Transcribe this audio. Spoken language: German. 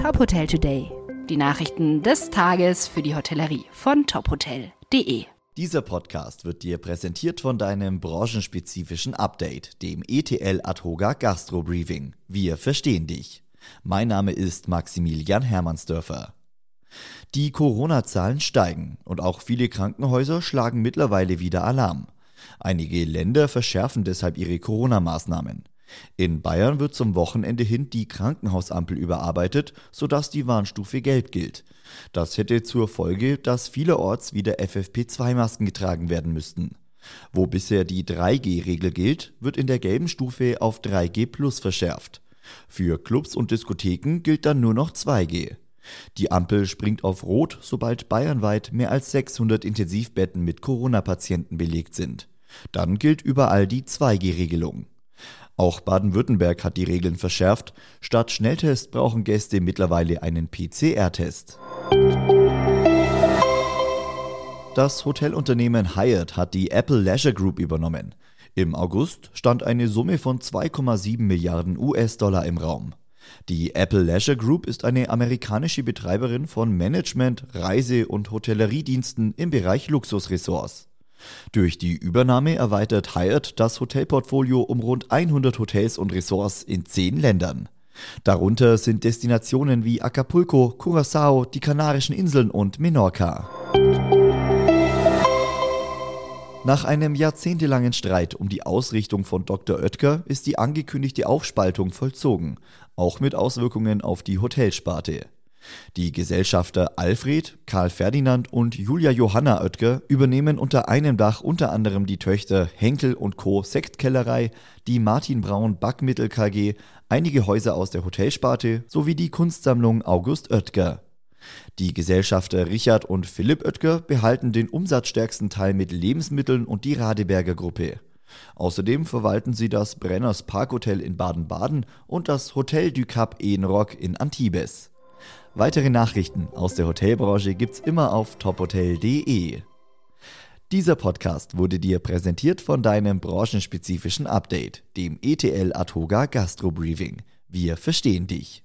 Top Hotel Today. Die Nachrichten des Tages für die Hotellerie von tophotel.de. Dieser Podcast wird dir präsentiert von deinem branchenspezifischen Update, dem ETL Adhoga Gastro Briefing. Wir verstehen dich. Mein Name ist Maximilian Hermannsdörfer. Die Corona-Zahlen steigen und auch viele Krankenhäuser schlagen mittlerweile wieder Alarm. Einige Länder verschärfen deshalb ihre Corona-Maßnahmen. In Bayern wird zum Wochenende hin die Krankenhausampel überarbeitet, sodass die Warnstufe Gelb gilt. Das hätte zur Folge, dass vielerorts wieder FFP2-Masken getragen werden müssten. Wo bisher die 3G-Regel gilt, wird in der gelben Stufe auf 3G Plus verschärft. Für Clubs und Diskotheken gilt dann nur noch 2G. Die Ampel springt auf Rot, sobald bayernweit mehr als 600 Intensivbetten mit Corona-Patienten belegt sind. Dann gilt überall die 2G-Regelung. Auch Baden-Württemberg hat die Regeln verschärft. Statt Schnelltest brauchen Gäste mittlerweile einen PCR-Test. Das Hotelunternehmen Hyatt hat die Apple Leisure Group übernommen. Im August stand eine Summe von 2,7 Milliarden US-Dollar im Raum. Die Apple Leisure Group ist eine amerikanische Betreiberin von Management, Reise- und Hotelleriediensten im Bereich Luxusressorts. Durch die Übernahme erweitert Hyatt das Hotelportfolio um rund 100 Hotels und Ressorts in zehn Ländern. Darunter sind Destinationen wie Acapulco, Curacao, die Kanarischen Inseln und Menorca. Nach einem jahrzehntelangen Streit um die Ausrichtung von Dr. Oetker ist die angekündigte Aufspaltung vollzogen, auch mit Auswirkungen auf die Hotelsparte. Die Gesellschafter Alfred, Karl Ferdinand und Julia Johanna Oetker übernehmen unter einem Dach unter anderem die Töchter Henkel und Co. Sektkellerei, die Martin Braun Backmittel KG, einige Häuser aus der Hotelsparte sowie die Kunstsammlung August Oetker. Die Gesellschafter Richard und Philipp Oetker behalten den umsatzstärksten Teil mit Lebensmitteln und die Radeberger Gruppe. Außerdem verwalten sie das Brenners Parkhotel in Baden-Baden und das Hotel du Cap Ehenrock in Antibes. Weitere Nachrichten aus der Hotelbranche gibt's immer auf tophotel.de. Dieser Podcast wurde dir präsentiert von deinem branchenspezifischen Update, dem ETL Atoga Gastro Briefing. Wir verstehen dich.